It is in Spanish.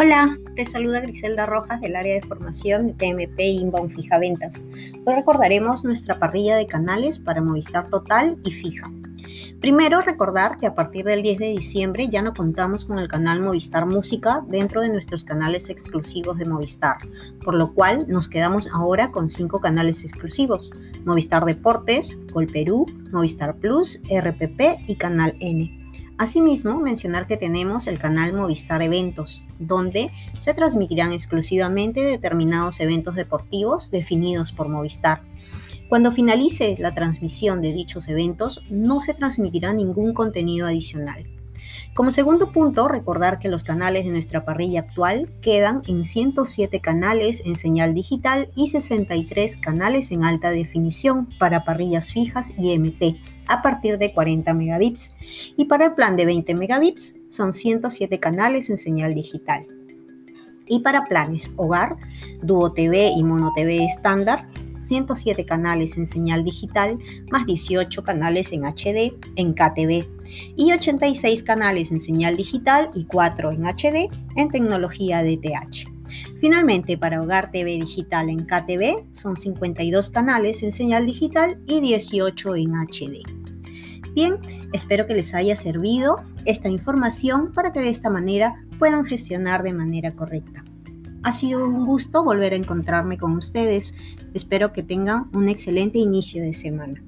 Hola, te saluda Griselda Rojas del área de formación de TMP Inbound Fija Ventas. Hoy recordaremos nuestra parrilla de canales para Movistar Total y Fija. Primero, recordar que a partir del 10 de diciembre ya no contamos con el canal Movistar Música dentro de nuestros canales exclusivos de Movistar, por lo cual nos quedamos ahora con cinco canales exclusivos: Movistar Deportes, Gol Perú, Movistar Plus, RPP y Canal N. Asimismo, mencionar que tenemos el canal Movistar Eventos, donde se transmitirán exclusivamente determinados eventos deportivos definidos por Movistar. Cuando finalice la transmisión de dichos eventos, no se transmitirá ningún contenido adicional. Como segundo punto, recordar que los canales de nuestra parrilla actual quedan en 107 canales en señal digital y 63 canales en alta definición para parrillas fijas y MT a partir de 40 megabits. Y para el plan de 20 megabits son 107 canales en señal digital. Y para planes hogar, Duo TV y Mono TV estándar, 107 canales en señal digital más 18 canales en HD en KTV y 86 canales en señal digital y 4 en HD en tecnología DTH. Finalmente, para Hogar TV Digital en KTV son 52 canales en señal digital y 18 en HD. Bien, espero que les haya servido esta información para que de esta manera puedan gestionar de manera correcta. Ha sido un gusto volver a encontrarme con ustedes. Espero que tengan un excelente inicio de semana.